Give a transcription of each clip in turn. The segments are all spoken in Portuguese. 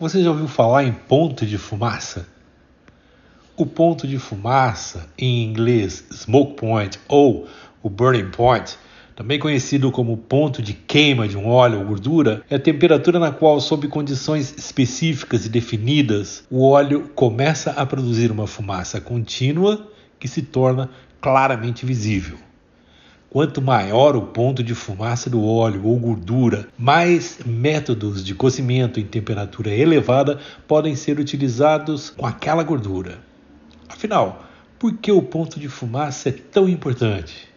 Você já ouviu falar em ponto de fumaça? O ponto de fumaça, em inglês smoke point ou o burning point, também conhecido como ponto de queima de um óleo ou gordura, é a temperatura na qual, sob condições específicas e definidas, o óleo começa a produzir uma fumaça contínua que se torna claramente visível. Quanto maior o ponto de fumaça do óleo ou gordura, mais métodos de cozimento em temperatura elevada podem ser utilizados com aquela gordura. Afinal, por que o ponto de fumaça é tão importante?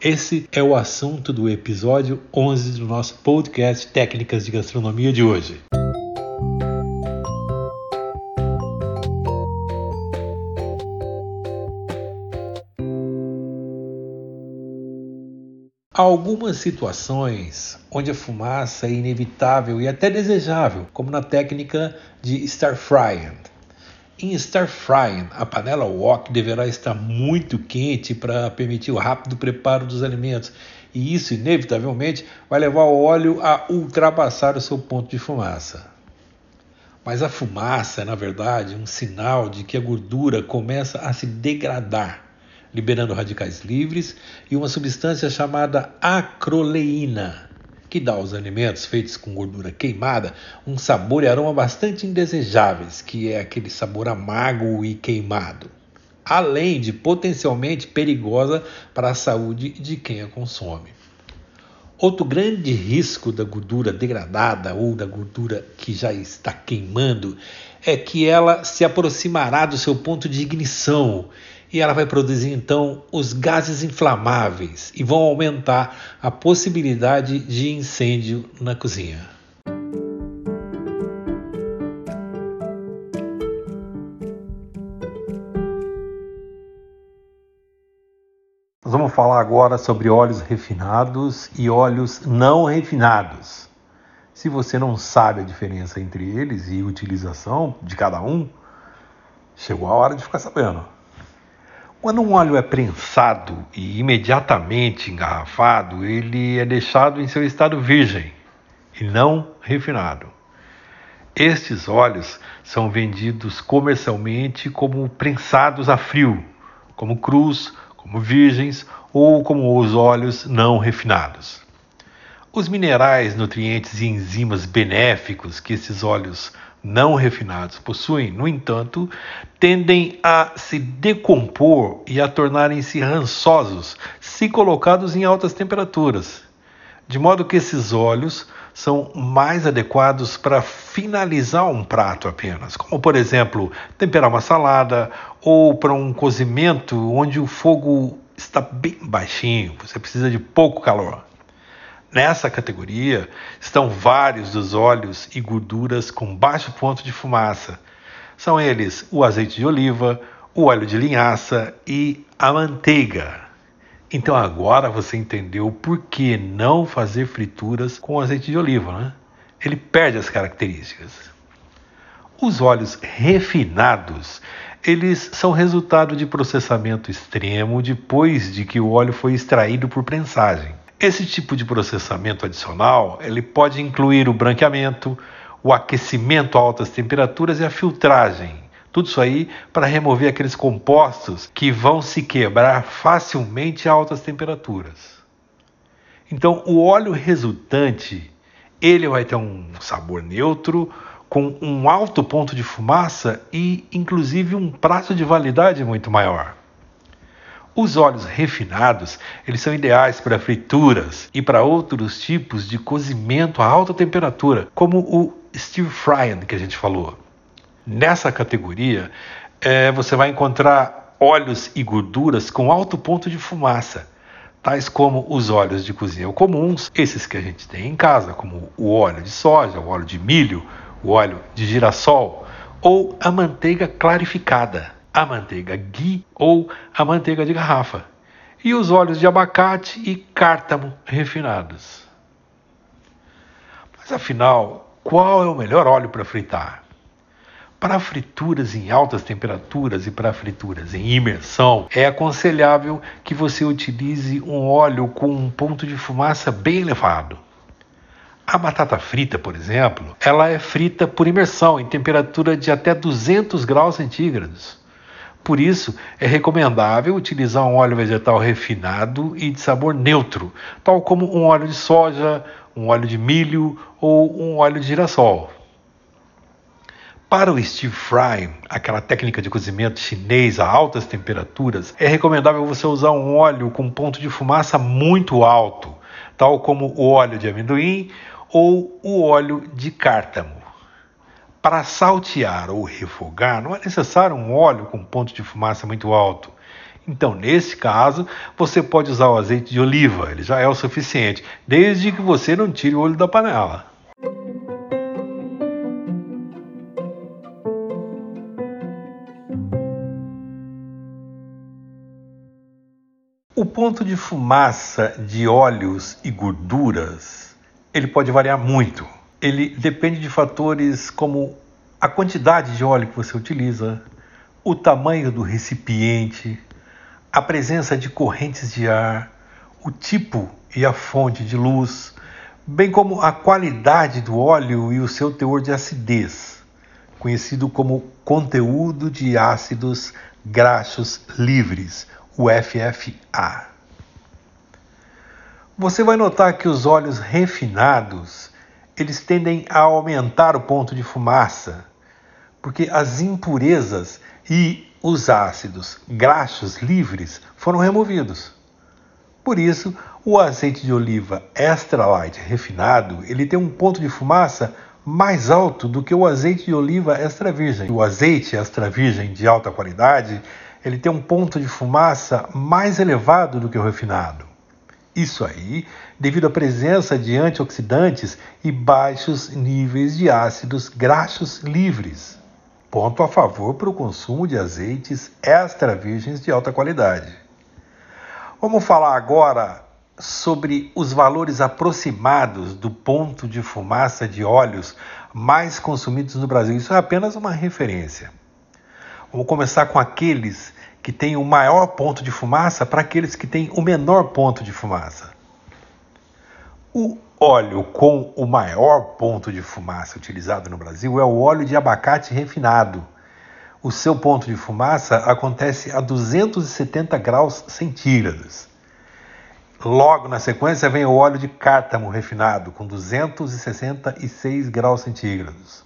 Esse é o assunto do episódio 11 do nosso podcast Técnicas de Gastronomia de hoje. Há algumas situações onde a fumaça é inevitável e até desejável, como na técnica de star frying. Em star frying, a panela wok deverá estar muito quente para permitir o rápido preparo dos alimentos, e isso inevitavelmente vai levar o óleo a ultrapassar o seu ponto de fumaça. Mas a fumaça é, na verdade, um sinal de que a gordura começa a se degradar liberando radicais livres, e uma substância chamada acroleína, que dá aos alimentos feitos com gordura queimada um sabor e aroma bastante indesejáveis, que é aquele sabor amargo e queimado, além de potencialmente perigosa para a saúde de quem a consome. Outro grande risco da gordura degradada ou da gordura que já está queimando é que ela se aproximará do seu ponto de ignição e ela vai produzir então os gases inflamáveis e vão aumentar a possibilidade de incêndio na cozinha. Nós vamos falar agora sobre óleos refinados e óleos não refinados. Se você não sabe a diferença entre eles e utilização de cada um, chegou a hora de ficar sabendo. Quando um óleo é prensado e imediatamente engarrafado, ele é deixado em seu estado virgem e não refinado. Estes óleos são vendidos comercialmente como prensados a frio, como crus, como virgens ou como os óleos não refinados. Os minerais, nutrientes e enzimas benéficos que esses óleos não refinados possuem, no entanto, tendem a se decompor e a tornarem-se rançosos se colocados em altas temperaturas, de modo que esses óleos são mais adequados para finalizar um prato apenas, como por exemplo, temperar uma salada ou para um cozimento onde o fogo está bem baixinho, você precisa de pouco calor. Nessa categoria estão vários dos óleos e gorduras com baixo ponto de fumaça. São eles o azeite de oliva, o óleo de linhaça e a manteiga. Então agora você entendeu por que não fazer frituras com azeite de oliva, né? Ele perde as características. Os óleos refinados, eles são resultado de processamento extremo depois de que o óleo foi extraído por prensagem. Esse tipo de processamento adicional ele pode incluir o branqueamento, o aquecimento a altas temperaturas e a filtragem. Tudo isso aí para remover aqueles compostos que vão se quebrar facilmente a altas temperaturas. Então, o óleo resultante ele vai ter um sabor neutro, com um alto ponto de fumaça e, inclusive, um prazo de validade muito maior. Os óleos refinados, eles são ideais para frituras e para outros tipos de cozimento a alta temperatura, como o stir frying que a gente falou. Nessa categoria, é, você vai encontrar óleos e gorduras com alto ponto de fumaça, tais como os óleos de cozinha comuns, esses que a gente tem em casa, como o óleo de soja, o óleo de milho, o óleo de girassol ou a manteiga clarificada a manteiga ghee ou a manteiga de garrafa, e os óleos de abacate e cártamo refinados. Mas afinal, qual é o melhor óleo para fritar? Para frituras em altas temperaturas e para frituras em imersão, é aconselhável que você utilize um óleo com um ponto de fumaça bem elevado. A batata frita, por exemplo, ela é frita por imersão em temperatura de até 200 graus centígrados. Por isso, é recomendável utilizar um óleo vegetal refinado e de sabor neutro, tal como um óleo de soja, um óleo de milho ou um óleo de girassol. Para o stir fry, aquela técnica de cozimento chinês a altas temperaturas, é recomendável você usar um óleo com ponto de fumaça muito alto, tal como o óleo de amendoim ou o óleo de cártamo. Para saltear ou refogar, não é necessário um óleo com ponto de fumaça muito alto. Então, nesse caso, você pode usar o azeite de oliva, ele já é o suficiente, desde que você não tire o olho da panela. O ponto de fumaça de óleos e gorduras ele pode variar muito. Ele depende de fatores como a quantidade de óleo que você utiliza, o tamanho do recipiente, a presença de correntes de ar, o tipo e a fonte de luz, bem como a qualidade do óleo e o seu teor de acidez, conhecido como conteúdo de ácidos graxos livres, o FFA. Você vai notar que os óleos refinados, eles tendem a aumentar o ponto de fumaça, porque as impurezas e os ácidos graxos livres foram removidos. Por isso, o azeite de oliva extra light refinado, ele tem um ponto de fumaça mais alto do que o azeite de oliva extra virgem. O azeite extra virgem de alta qualidade, ele tem um ponto de fumaça mais elevado do que o refinado. Isso aí devido à presença de antioxidantes e baixos níveis de ácidos graxos livres. Ponto a favor para o consumo de azeites extra virgens de alta qualidade. Vamos falar agora sobre os valores aproximados do ponto de fumaça de óleos mais consumidos no Brasil. Isso é apenas uma referência. Vamos começar com aqueles que tem o maior ponto de fumaça para aqueles que têm o menor ponto de fumaça. O óleo com o maior ponto de fumaça utilizado no Brasil é o óleo de abacate refinado. O seu ponto de fumaça acontece a 270 graus centígrados. Logo na sequência vem o óleo de cártamo refinado, com 266 graus centígrados.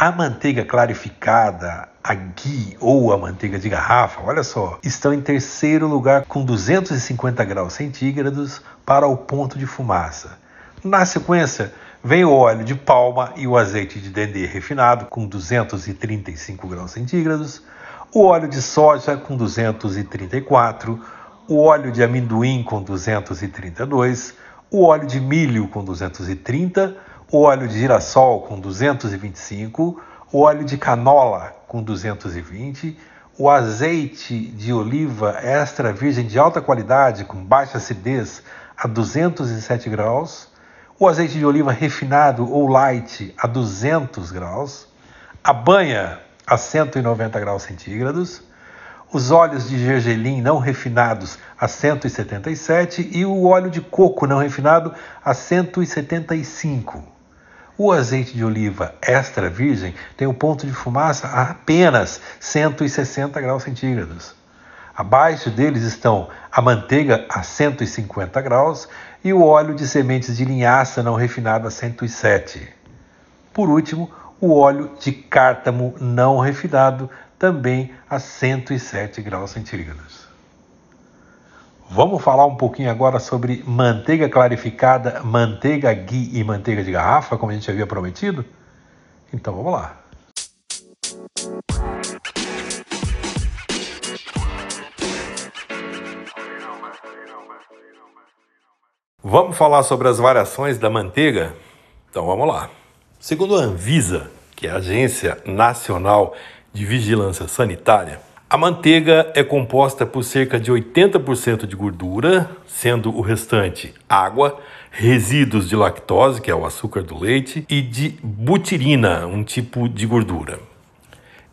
A manteiga clarificada, a ghee ou a manteiga de garrafa, olha só, estão em terceiro lugar com 250 graus centígrados para o ponto de fumaça. Na sequência, vem o óleo de palma e o azeite de dendê refinado com 235 graus centígrados, o óleo de soja com 234, o óleo de amendoim com 232, o óleo de milho com 230, o óleo de girassol com 225, o óleo de canola com 220, o azeite de oliva extra virgem de alta qualidade com baixa acidez a 207 graus, o azeite de oliva refinado ou light a 200 graus, a banha a 190 graus centígrados, os óleos de gergelim não refinados a 177 e o óleo de coco não refinado a 175. O azeite de oliva extra virgem tem um ponto de fumaça a apenas 160 graus centígrados. Abaixo deles estão a manteiga a 150 graus e o óleo de sementes de linhaça não refinado a 107. Por último, o óleo de cártamo não refinado também a 107 graus centígrados. Vamos falar um pouquinho agora sobre manteiga clarificada, manteiga ghee e manteiga de garrafa, como a gente havia prometido? Então vamos lá. Vamos falar sobre as variações da manteiga? Então vamos lá. Segundo a Anvisa, que é a Agência Nacional de Vigilância Sanitária, a manteiga é composta por cerca de 80% de gordura, sendo o restante água, resíduos de lactose, que é o açúcar do leite, e de butirina, um tipo de gordura.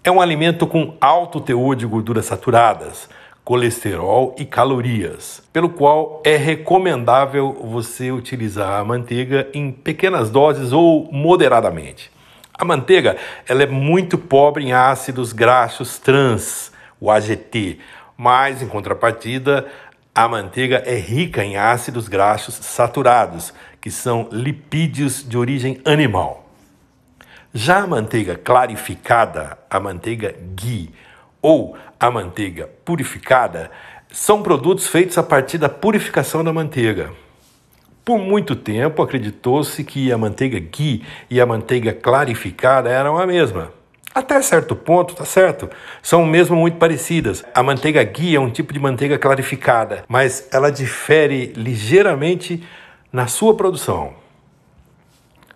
É um alimento com alto teor de gorduras saturadas, colesterol e calorias, pelo qual é recomendável você utilizar a manteiga em pequenas doses ou moderadamente. A manteiga ela é muito pobre em ácidos graxos trans, o AGT, mas em contrapartida, a manteiga é rica em ácidos graxos saturados, que são lipídios de origem animal. Já a manteiga clarificada, a manteiga ghee ou a manteiga purificada, são produtos feitos a partir da purificação da manteiga. Por muito tempo acreditou-se que a manteiga ghee e a manteiga clarificada eram a mesma. Até certo ponto, tá certo? São mesmo muito parecidas. A manteiga ghee é um tipo de manteiga clarificada, mas ela difere ligeiramente na sua produção.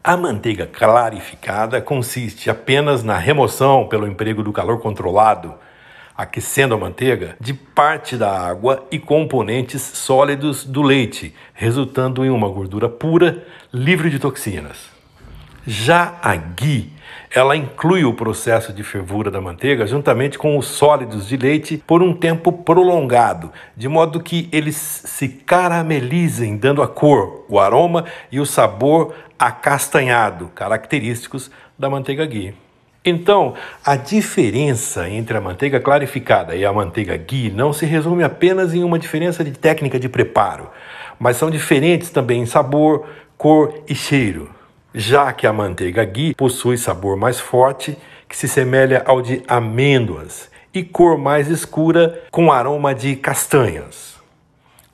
A manteiga clarificada consiste apenas na remoção pelo emprego do calor controlado, aquecendo a manteiga, de parte da água e componentes sólidos do leite, resultando em uma gordura pura, livre de toxinas. Já a ghee, ela inclui o processo de fervura da manteiga juntamente com os sólidos de leite por um tempo prolongado, de modo que eles se caramelizem, dando a cor, o aroma e o sabor acastanhado, característicos da manteiga ghee. Então, a diferença entre a manteiga clarificada e a manteiga ghee não se resume apenas em uma diferença de técnica de preparo, mas são diferentes também em sabor, cor e cheiro. Já que a manteiga ghee possui sabor mais forte, que se semelha ao de amêndoas, e cor mais escura com aroma de castanhas.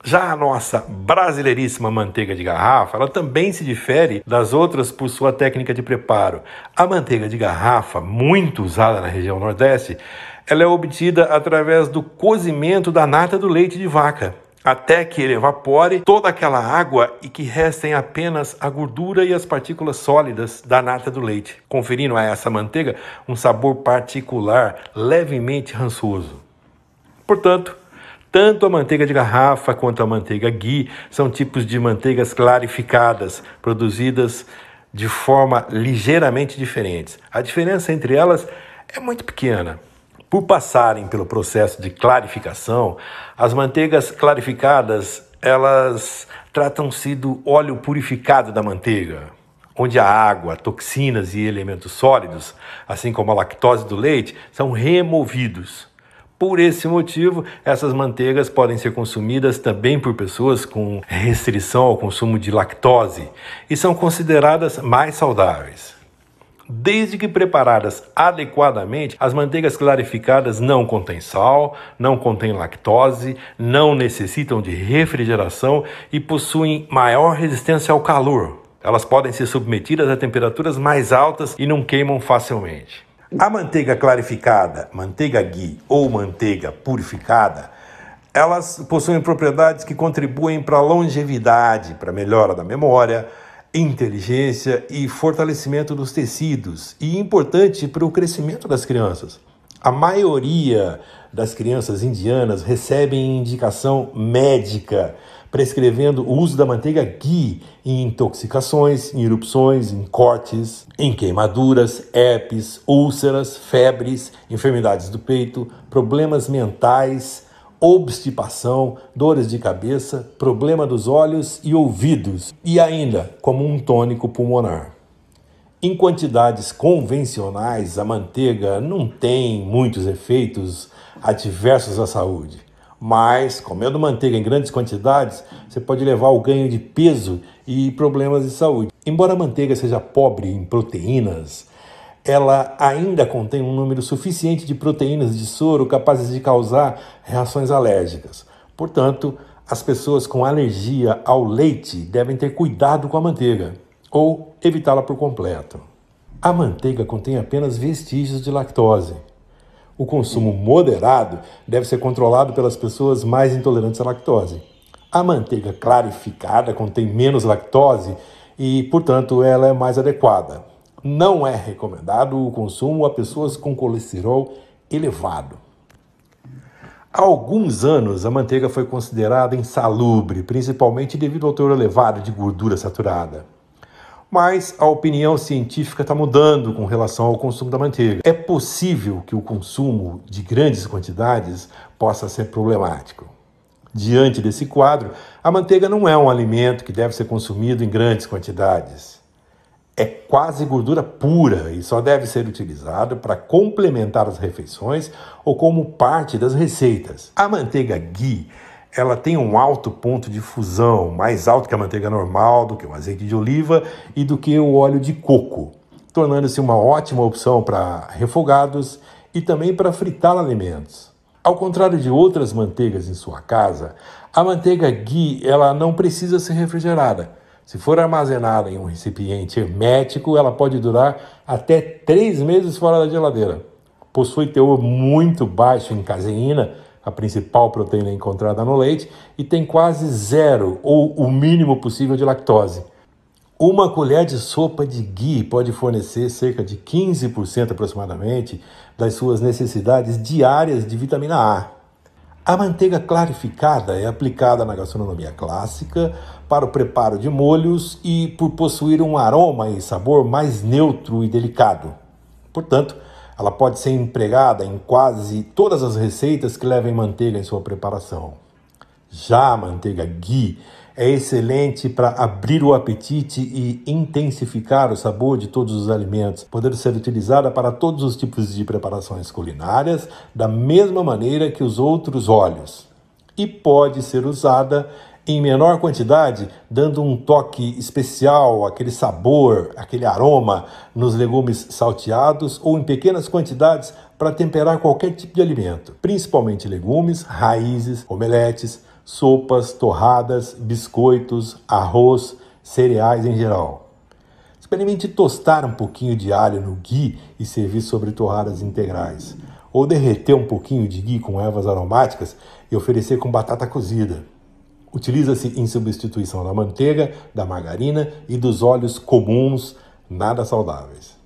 Já a nossa brasileiríssima manteiga de garrafa, ela também se difere das outras por sua técnica de preparo. A manteiga de garrafa, muito usada na região Nordeste, ela é obtida através do cozimento da nata do leite de vaca, até que ele evapore toda aquela água e que restem apenas a gordura e as partículas sólidas da nata do leite, conferindo a essa manteiga um sabor particular, levemente rançoso. Portanto, tanto a manteiga de garrafa quanto a manteiga ghee são tipos de manteigas clarificadas, produzidas de forma ligeiramente diferentes. A diferença entre elas é muito pequena. Por passarem pelo processo de clarificação, as manteigas clarificadas, elas tratam-se do óleo purificado da manteiga, onde a água, toxinas e elementos sólidos, assim como a lactose do leite, são removidos. Por esse motivo, essas manteigas podem ser consumidas também por pessoas com restrição ao consumo de lactose e são consideradas mais saudáveis. Desde que preparadas adequadamente, as manteigas clarificadas não contêm sal, não contêm lactose, não necessitam de refrigeração e possuem maior resistência ao calor. Elas podem ser submetidas a temperaturas mais altas e não queimam facilmente. A manteiga clarificada, manteiga ghee ou manteiga purificada, elas possuem propriedades que contribuem para a longevidade, para a melhora da memória, inteligência e fortalecimento dos tecidos, e importante para o crescimento das crianças. A maioria das crianças indianas recebem indicação médica prescrevendo o uso da manteiga ghee em intoxicações, em erupções, em cortes, em queimaduras, herpes, úlceras, febres, enfermidades do peito, problemas mentais, obstipação, dores de cabeça, problema dos olhos e ouvidos, e ainda como um tônico pulmonar. Em quantidades convencionais, a manteiga não tem muitos efeitos adversos à saúde. Mas, comendo manteiga em grandes quantidades, você pode levar ao ganho de peso e problemas de saúde. Embora a manteiga seja pobre em proteínas, ela ainda contém um número suficiente de proteínas de soro capazes de causar reações alérgicas. Portanto, as pessoas com alergia ao leite devem ter cuidado com a manteiga ou evitá-la por completo. A manteiga contém apenas vestígios de lactose. O consumo moderado deve ser controlado pelas pessoas mais intolerantes à lactose. A manteiga clarificada contém menos lactose e, portanto, ela é mais adequada. Não é recomendado o consumo a pessoas com colesterol elevado. Há alguns anos, a manteiga foi considerada insalubre, principalmente devido ao teor elevado de gordura saturada. Mas a opinião científica está mudando com relação ao consumo da manteiga. É possível que o consumo de grandes quantidades possa ser problemático. Diante desse quadro, a manteiga não é um alimento que deve ser consumido em grandes quantidades. É quase gordura pura e só deve ser utilizado para complementar as refeições ou como parte das receitas. A manteiga ghee ela tem um alto ponto de fusão, mais alto que a manteiga normal, do que o azeite de oliva e do que o óleo de coco, tornando-se uma ótima opção para refogados e também para fritar alimentos. Ao contrário de outras manteigas em sua casa, a manteiga ghee ela não precisa ser refrigerada. Se for armazenada em um recipiente hermético, ela pode durar até três meses fora da geladeira. Possui teor muito baixo em caseína, a principal proteína encontrada no leite, e tem quase zero ou o mínimo possível de lactose. Uma colher de sopa de ghee pode fornecer cerca de 15% aproximadamente das suas necessidades diárias de vitamina A. A manteiga clarificada é aplicada na gastronomia clássica para o preparo de molhos e por possuir um aroma e sabor mais neutro e delicado. Portanto, ela pode ser empregada em quase todas as receitas que levem manteiga em sua preparação. Já a manteiga ghee é excelente para abrir o apetite e intensificar o sabor de todos os alimentos, podendo ser utilizada para todos os tipos de preparações culinárias, da mesma maneira que os outros óleos. E pode ser usada em menor quantidade, dando um toque especial, aquele sabor, aquele aroma nos legumes salteados ou em pequenas quantidades para temperar qualquer tipo de alimento, principalmente legumes, raízes, omeletes, sopas, torradas, biscoitos, arroz, cereais em geral. Experimente tostar um pouquinho de alho no ghee e servir sobre torradas integrais. Ou derreter um pouquinho de ghee com ervas aromáticas e oferecer com batata cozida. Utiliza-se em substituição da manteiga, da margarina e dos óleos comuns nada saudáveis.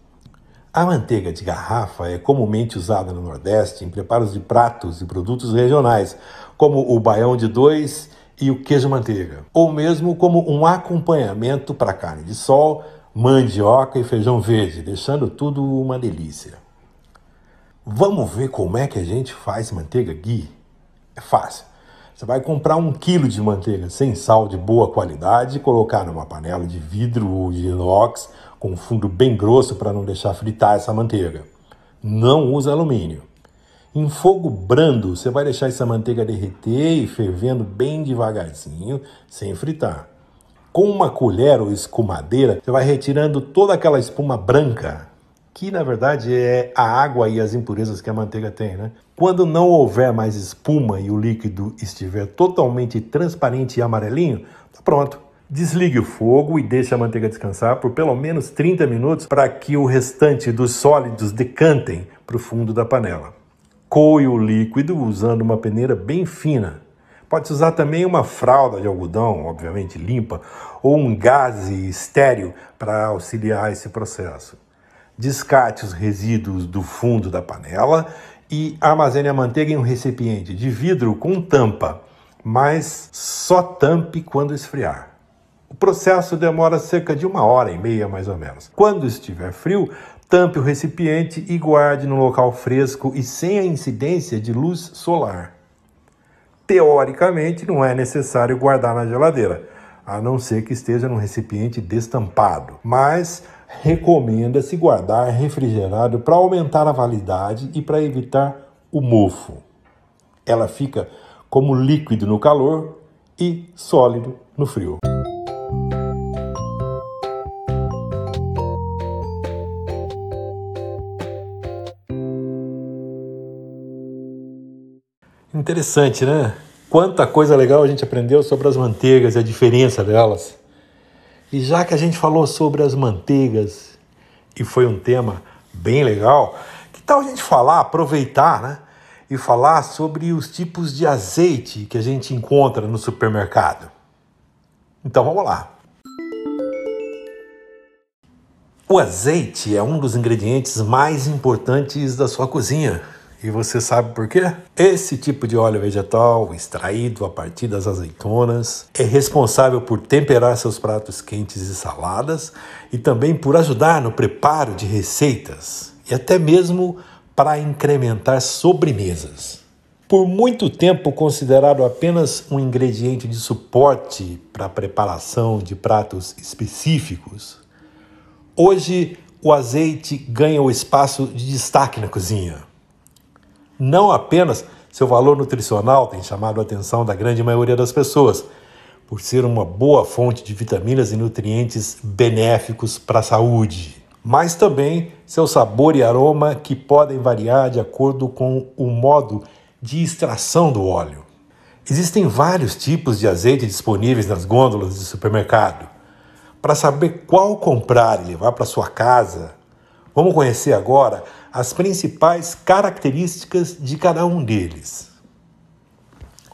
A manteiga de garrafa é comumente usada no Nordeste em preparos de pratos e produtos regionais, como o baião de dois e o queijo manteiga, ou mesmo como um acompanhamento para carne de sol, mandioca e feijão verde, deixando tudo uma delícia. Vamos ver como é que a gente faz manteiga ghee? É fácil. Você vai comprar um quilo de manteiga sem sal de boa qualidade colocar numa panela de vidro ou de inox com fundo bem grosso para não deixar fritar essa manteiga. Não use alumínio. Em fogo brando, você vai deixar essa manteiga derreter e fervendo bem devagarzinho, sem fritar. Com uma colher ou escumadeira, você vai retirando toda aquela espuma branca que na verdade é a água e as impurezas que a manteiga tem, né? Quando não houver mais espuma e o líquido estiver totalmente transparente e amarelinho, tá pronto. Desligue o fogo e deixe a manteiga descansar por pelo menos 30 minutos para que o restante dos sólidos decantem para o fundo da panela. Coe o líquido usando uma peneira bem fina. Pode usar também uma fralda de algodão, obviamente limpa, ou um gaze estéreo para auxiliar esse processo descarte os resíduos do fundo da panela e armazene a manteiga em um recipiente de vidro com tampa, mas só tampe quando esfriar. O processo demora cerca de uma hora e meia, mais ou menos. Quando estiver frio, tampe o recipiente e guarde no local fresco e sem a incidência de luz solar. Teoricamente, não é necessário guardar na geladeira, a não ser que esteja num recipiente destampado, mas recomenda-se guardar refrigerado para aumentar a validade e para evitar o mofo. Ela fica como líquido no calor e sólido no frio. Interessante, né? Quanta coisa legal a gente aprendeu sobre as manteigas e a diferença delas. E já que a gente falou sobre as manteigas e foi um tema bem legal, que tal a gente falar, aproveitar, né? E falar sobre os tipos de azeite que a gente encontra no supermercado. Então vamos lá. O azeite é um dos ingredientes mais importantes da sua cozinha E você sabe por quê? Esse tipo de óleo vegetal, extraído a partir das azeitonas, é responsável por temperar seus pratos quentes e saladas e também por ajudar no preparo de receitas e até mesmo para incrementar sobremesas. Por muito tempo considerado apenas um ingrediente de suporte para a preparação de pratos específicos, hoje o azeite ganha o espaço de destaque na cozinha não apenas seu valor nutricional tem chamado a atenção da grande maioria das pessoas, por ser uma boa fonte de vitaminas e nutrientes benéficos para a saúde, mas também seu sabor e aroma que podem variar de acordo com o modo de extração do óleo. Existem vários tipos de azeite disponíveis nas gôndolas de supermercado. Para saber qual comprar e levar para sua casa, vamos conhecer agora as principais características de cada um deles.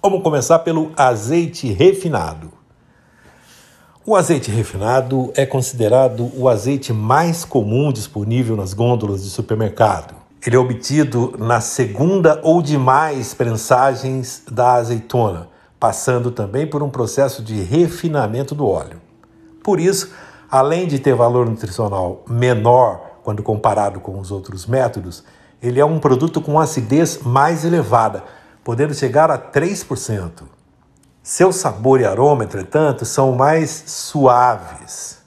Vamos começar pelo azeite refinado. O azeite refinado é considerado o azeite mais comum disponível nas gôndolas de supermercado. Ele é obtido na segunda ou demais prensagens da azeitona, passando também por um processo de refinamento do óleo. Por isso, além de ter valor nutricional menor quando comparado com os outros métodos, ele é um produto com acidez mais elevada, podendo chegar a 3%. Seu sabor e aroma, entretanto, são mais suaves.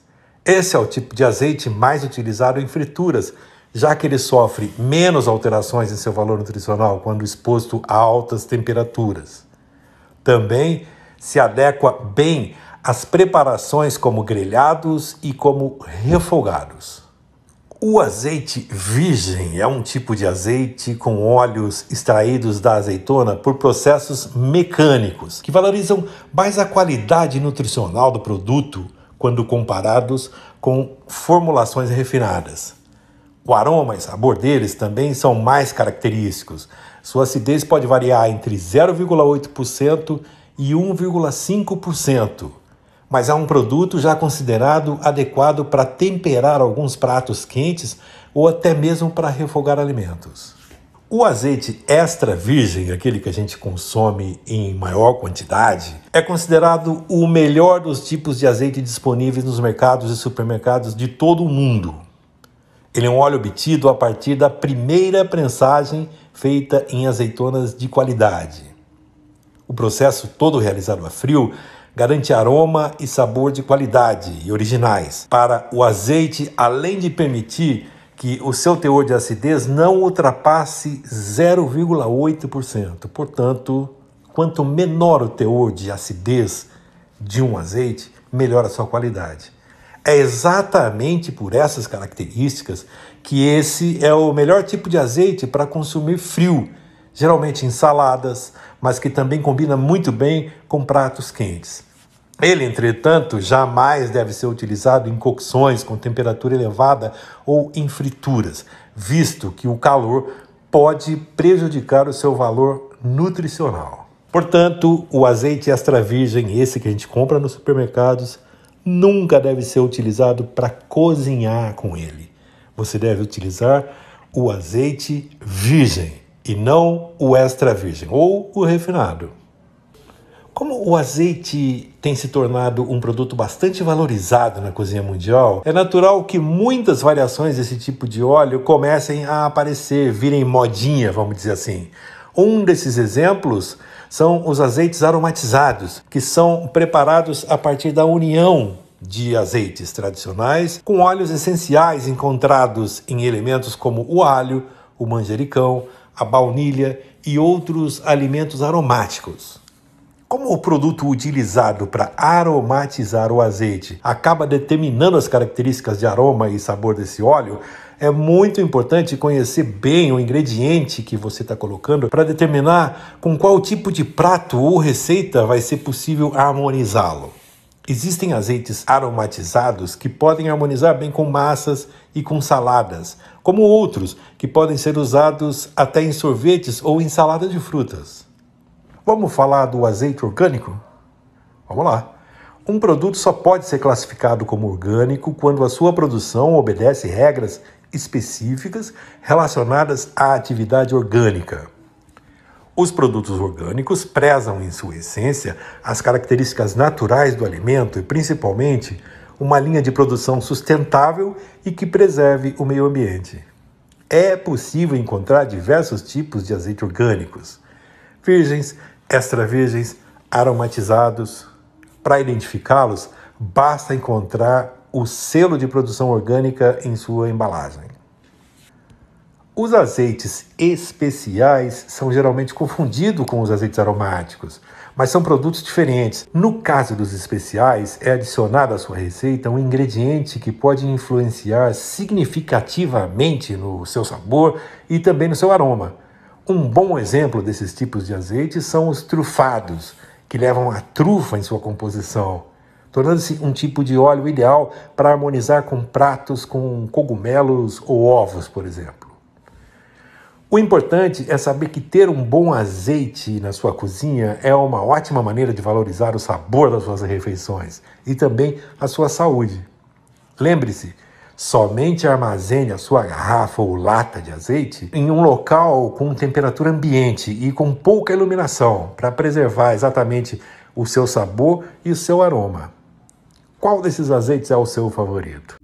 Esse é o tipo de azeite mais utilizado em frituras, já que ele sofre menos alterações em seu valor nutricional quando exposto a altas temperaturas. Também se adequa bem às preparações como grelhados e como refogados. O azeite virgem é um tipo de azeite com óleos extraídos da azeitona por processos mecânicos que valorizam mais a qualidade nutricional do produto quando comparados com formulações refinadas. O aroma e sabor deles também são mais característicos. Sua acidez pode variar entre 0,8% e 1,5% mas é um produto já considerado adequado para temperar alguns pratos quentes ou até mesmo para refogar alimentos. O azeite extra virgem, aquele que a gente consome em maior quantidade, é considerado o melhor dos tipos de azeite disponíveis nos mercados e supermercados de todo o mundo. Ele é um óleo obtido a partir da primeira prensagem feita em azeitonas de qualidade. O processo todo realizado a frio garante aroma e sabor de qualidade e originais para o azeite, além de permitir que o seu teor de acidez não ultrapasse 0,8%. Portanto, quanto menor o teor de acidez de um azeite, melhor a sua qualidade. É exatamente por essas características que esse é o melhor tipo de azeite para consumir frio, geralmente em saladas, mas que também combina muito bem com pratos quentes. Ele, entretanto, jamais deve ser utilizado em cocções com temperatura elevada ou em frituras, visto que o calor pode prejudicar o seu valor nutricional. Portanto, o azeite extra virgem, esse que a gente compra nos supermercados, nunca deve ser utilizado para cozinhar com ele. Você deve utilizar o azeite virgem e não o extra virgem ou o refinado. Como o azeite tem se tornado um produto bastante valorizado na cozinha mundial, é natural que muitas variações desse tipo de óleo comecem a aparecer, virem modinha, vamos dizer assim. Um desses exemplos são os azeites aromatizados, que são preparados a partir da união de azeites tradicionais com óleos essenciais encontrados em elementos como o alho, o manjericão, a baunilha e outros alimentos aromáticos. Como o produto utilizado para aromatizar o azeite acaba determinando as características de aroma e sabor desse óleo, é muito importante conhecer bem o ingrediente que você está colocando para determinar com qual tipo de prato ou receita vai ser possível harmonizá-lo. Existem azeites aromatizados que podem harmonizar bem com massas e com saladas, como outros que podem ser usados até em sorvetes ou em saladas de frutas. Vamos falar do azeite orgânico? Vamos lá. Um produto só pode ser classificado como orgânico quando a sua produção obedece regras específicas relacionadas à atividade orgânica. Os produtos orgânicos prezam, em sua essência, as características naturais do alimento e, principalmente, uma linha de produção sustentável e que preserve o meio ambiente. É possível encontrar diversos tipos de azeite orgânicos: virgens, extra virgens, aromatizados. Para identificá-los, basta encontrar o selo de produção orgânica em sua embalagem. Os azeites especiais são geralmente confundidos com os azeites aromáticos, mas são produtos diferentes. No caso dos especiais, é adicionado à sua receita um ingrediente que pode influenciar significativamente no seu sabor e também no seu aroma. Um bom exemplo desses tipos de azeites são os trufados, que levam a trufa em sua composição, tornando-se um tipo de óleo ideal para harmonizar com pratos com cogumelos ou ovos, por exemplo. O importante é saber que ter um bom azeite na sua cozinha é uma ótima maneira de valorizar o sabor das suas refeições e também a sua saúde. Lembre-se, somente armazene a sua garrafa ou lata de azeite em um local com temperatura ambiente e com pouca iluminação para preservar exatamente o seu sabor e o seu aroma. Qual desses azeites é o seu favorito?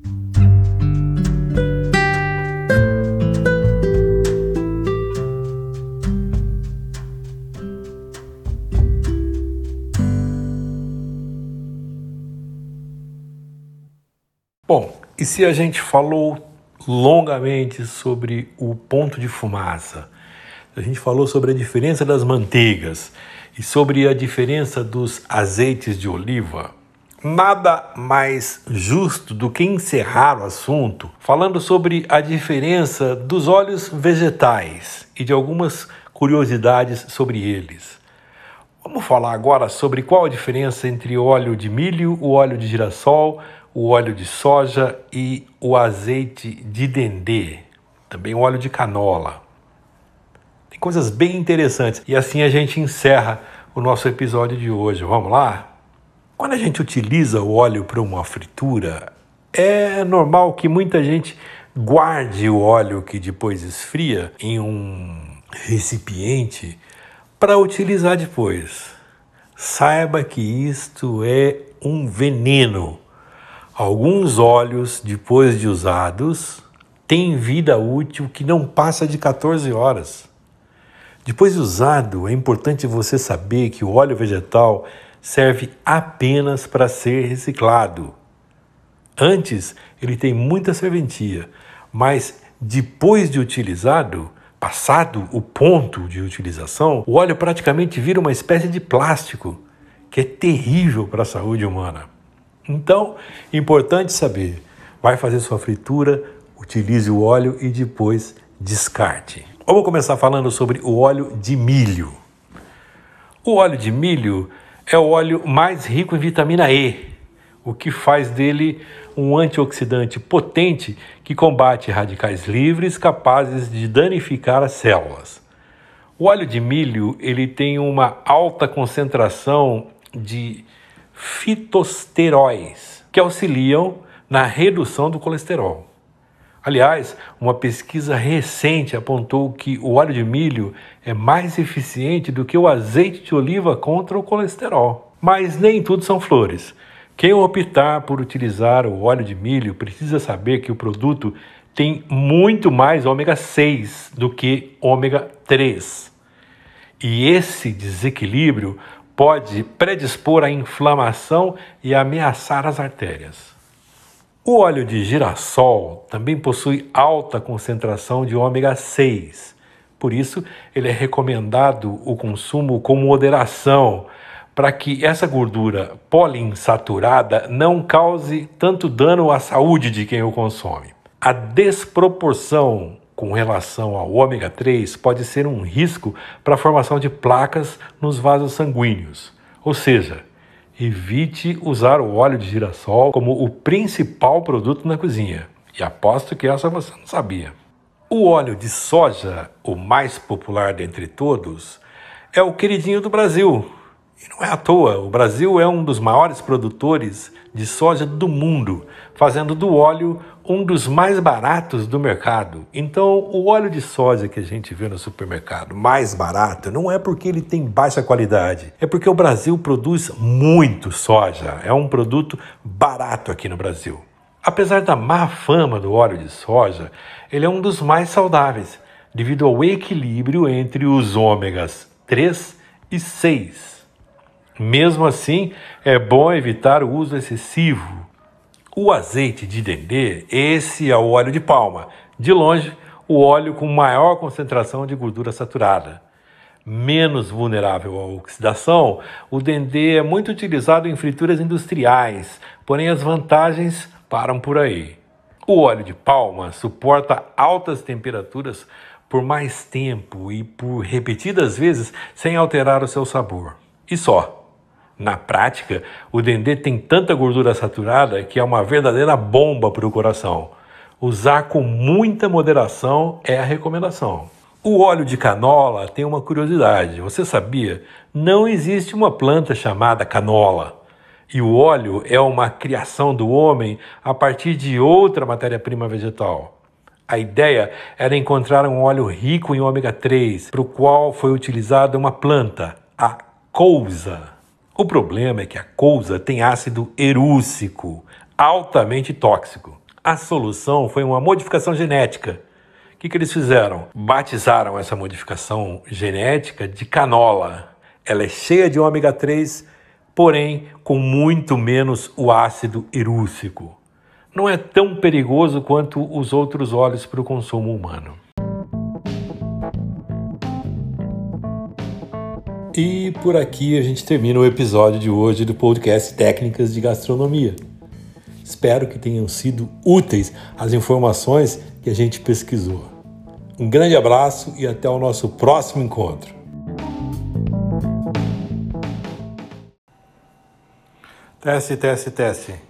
E se a gente falou longamente sobre o ponto de fumaça, a gente falou sobre a diferença das manteigas e sobre a diferença dos azeites de oliva, nada mais justo do que encerrar o assunto falando sobre a diferença dos óleos vegetais e de algumas curiosidades sobre eles. Vamos falar agora sobre qual a diferença entre óleo de milho, o óleo de girassol, o óleo de soja e o azeite de dendê, também o óleo de canola. Tem coisas bem interessantes e assim a gente encerra o nosso episódio de hoje. Vamos lá? Quando a gente utiliza o óleo para uma fritura, é normal que muita gente guarde o óleo que depois esfria em um recipiente para utilizar depois. Saiba que isto é um veneno Alguns óleos, depois de usados, têm vida útil que não passa de 14 horas. Depois de usado, é importante você saber que o óleo vegetal serve apenas para ser reciclado. Antes, ele tem muita serventia, mas depois de utilizado, passado o ponto de utilização, o óleo praticamente vira uma espécie de plástico, que é terrível para a saúde humana. Então, importante saber: vai fazer sua fritura, utilize o óleo e depois descarte. Vamos começar falando sobre o óleo de milho. O óleo de milho é o óleo mais rico em vitamina E, o que faz dele um antioxidante potente que combate radicais livres capazes de danificar as células. O óleo de milho ele tem uma alta concentração de fitosteróis, que auxiliam na redução do colesterol. Aliás, uma pesquisa recente apontou que o óleo de milho é mais eficiente do que o azeite de oliva contra o colesterol. Mas nem tudo são flores. Quem optar por utilizar o óleo de milho precisa saber que o produto tem muito mais ômega 6 do que ômega 3. E esse desequilíbrio pode predispor à inflamação e ameaçar as artérias. O óleo de girassol também possui alta concentração de ômega 6. Por isso, ele é recomendado o consumo com moderação, para que essa gordura poliinsaturada não cause tanto dano à saúde de quem o consome. A desproporção com relação ao ômega 3 pode ser um risco para a formação de placas nos vasos sanguíneos. Ou seja, evite usar o óleo de girassol como o principal produto na cozinha. E aposto que essa você não sabia. O óleo de soja, o mais popular dentre todos, é o queridinho do Brasil. E não é à toa, o Brasil é um dos maiores produtores de soja do mundo, fazendo do óleo um dos mais baratos do mercado. Então, o óleo de soja que a gente vê no supermercado mais barato não é porque ele tem baixa qualidade, é porque o Brasil produz muito soja. É um produto barato aqui no Brasil. Apesar da má fama do óleo de soja, ele é um dos mais saudáveis, devido ao equilíbrio entre os ômegas 3 e 6 mesmo assim, é bom evitar o uso excessivo. O azeite de dendê, esse é o óleo de palma. De longe, o óleo com maior concentração de gordura saturada. Menos vulnerável à oxidação, o dendê é muito utilizado em frituras industriais, porém as vantagens param por aí. O óleo de palma suporta altas temperaturas por mais tempo e por repetidas vezes sem alterar o seu sabor. E só. Na prática, o dendê tem tanta gordura saturada que é uma verdadeira bomba para o coração. Usar com muita moderação é a recomendação. O óleo de canola tem uma curiosidade. Você sabia? Não existe uma planta chamada canola. E o óleo é uma criação do homem a partir de outra matéria-prima vegetal. A ideia era encontrar um óleo rico em ômega 3, para o qual foi utilizada uma planta, a couza. O problema é que a couza tem ácido erúcico, altamente tóxico. A solução foi uma modificação genética. O que, que eles fizeram? Batizaram essa modificação genética de canola. Ela é cheia de ômega 3, porém com muito menos o ácido erúcico. Não é tão perigoso quanto os outros óleos para o consumo humano. E por aqui a gente termina o episódio de hoje do podcast Técnicas de Gastronomia. Espero que tenham sido úteis as informações que a gente pesquisou. Um grande abraço e até o nosso próximo encontro. Teste, teste, teste.